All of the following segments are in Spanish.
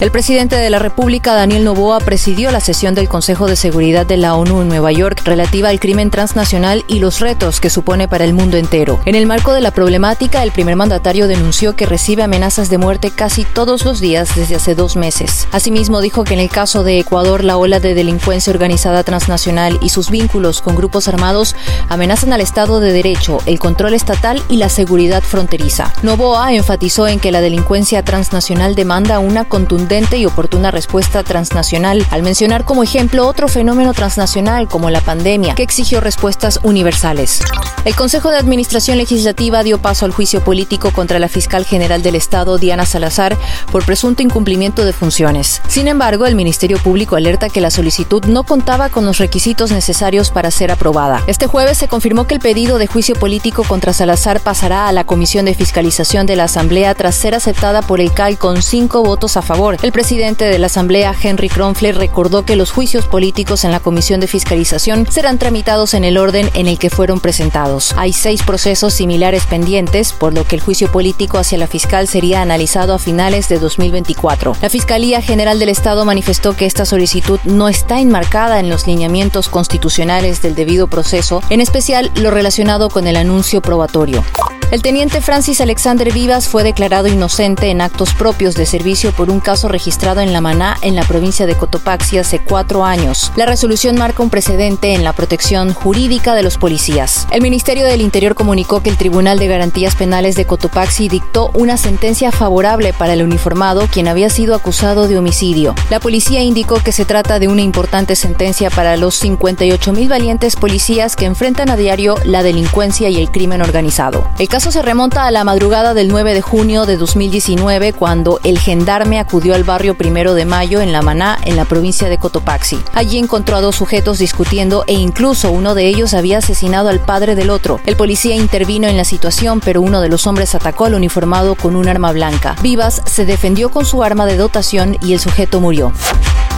El presidente de la República, Daniel Novoa, presidió la sesión del Consejo de Seguridad de la ONU en Nueva York relativa al crimen transnacional y los retos que supone para el mundo entero. En el marco de la problemática, el primer mandatario denunció que recibe amenazas de muerte casi todos los días desde hace dos meses. Asimismo, dijo que en el caso de Ecuador, la ola de delincuencia organizada transnacional y sus vínculos con grupos armados amenazan al Estado de Derecho, el control estatal y la seguridad fronteriza. Novoa enfatizó en que la delincuencia transnacional demanda una contundente y oportuna respuesta transnacional, al mencionar como ejemplo otro fenómeno transnacional como la pandemia, que exigió respuestas universales. El Consejo de Administración Legislativa dio paso al juicio político contra la fiscal general del Estado, Diana Salazar, por presunto incumplimiento de funciones. Sin embargo, el Ministerio Público alerta que la solicitud no contaba con los requisitos necesarios para ser aprobada. Este jueves se confirmó que el pedido de juicio político contra Salazar pasará a la Comisión de Fiscalización de la Asamblea tras ser aceptada por el CAL con cinco votos a favor el presidente de la Asamblea, Henry Kronfler, recordó que los juicios políticos en la Comisión de Fiscalización serán tramitados en el orden en el que fueron presentados. Hay seis procesos similares pendientes, por lo que el juicio político hacia la fiscal sería analizado a finales de 2024. La Fiscalía General del Estado manifestó que esta solicitud no está enmarcada en los lineamientos constitucionales del debido proceso, en especial lo relacionado con el anuncio probatorio. El teniente Francis Alexander Vivas fue declarado inocente en actos propios de servicio por un caso registrado en La Maná, en la provincia de Cotopaxi, hace cuatro años. La resolución marca un precedente en la protección jurídica de los policías. El Ministerio del Interior comunicó que el Tribunal de Garantías Penales de Cotopaxi dictó una sentencia favorable para el uniformado, quien había sido acusado de homicidio. La policía indicó que se trata de una importante sentencia para los 58 mil valientes policías que enfrentan a diario la delincuencia y el crimen organizado. El caso se remonta a la madrugada del 9 de junio de 2019, cuando el gendarme acudió al barrio Primero de Mayo en La Maná, en la provincia de Cotopaxi. Allí encontró a dos sujetos discutiendo e incluso uno de ellos había asesinado al padre del otro. El policía intervino en la situación, pero uno de los hombres atacó al uniformado con un arma blanca. Vivas se defendió con su arma de dotación y el sujeto murió.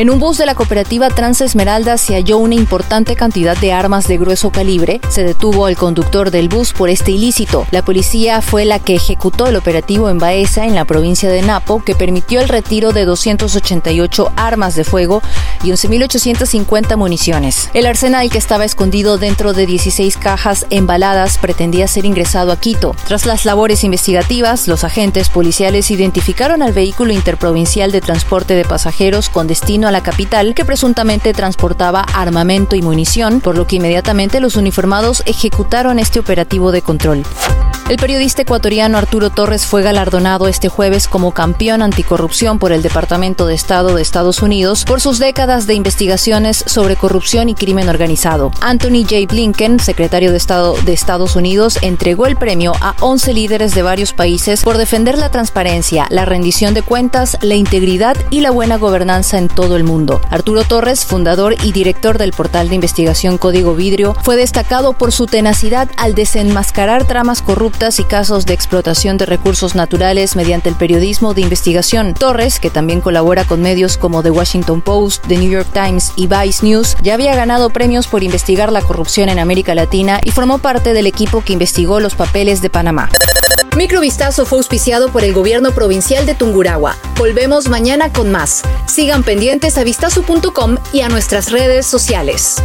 En un bus de la cooperativa Trans Esmeralda se halló una importante cantidad de armas de grueso calibre. Se detuvo al conductor del bus por este ilícito. La policía fue la que ejecutó el operativo en Baeza, en la provincia de Napo, que permitió el retiro de 288 armas de fuego y 11.850 municiones. El arsenal que estaba escondido dentro de 16 cajas embaladas pretendía ser ingresado a Quito. Tras las labores investigativas, los agentes policiales identificaron al vehículo interprovincial de transporte de pasajeros con destino a la capital que presuntamente transportaba armamento y munición, por lo que inmediatamente los uniformados ejecutaron este operativo de control. El periodista ecuatoriano Arturo Torres fue galardonado este jueves como campeón anticorrupción por el Departamento de Estado de Estados Unidos por sus décadas de investigaciones sobre corrupción y crimen organizado. Anthony J. Blinken, secretario de Estado de Estados Unidos, entregó el premio a 11 líderes de varios países por defender la transparencia, la rendición de cuentas, la integridad y la buena gobernanza en todo el mundo. Arturo Torres, fundador y director del portal de investigación Código Vidrio, fue destacado por su tenacidad al desenmascarar tramas y casos de explotación de recursos naturales mediante el periodismo de investigación. Torres, que también colabora con medios como The Washington Post, The New York Times y Vice News, ya había ganado premios por investigar la corrupción en América Latina y formó parte del equipo que investigó los papeles de Panamá. Microvistazo fue auspiciado por el gobierno provincial de Tungurahua. Volvemos mañana con más. Sigan pendientes a vistazo.com y a nuestras redes sociales.